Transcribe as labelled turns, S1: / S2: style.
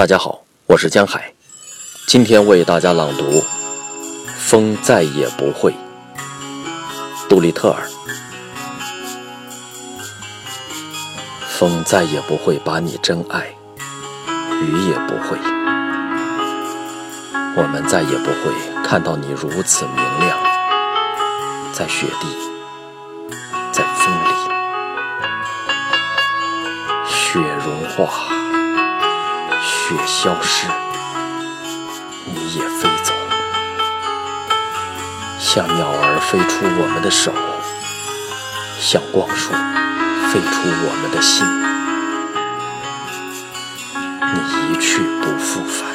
S1: 大家好，我是江海，今天为大家朗读《风再也不会》。杜立特尔，风再也不会把你真爱，雨也不会，我们再也不会看到你如此明亮，在雪地，在风里，雪融化。雪消失，你也飞走，像鸟儿飞出我们的手，像光束飞出我们的心，你一去不复返。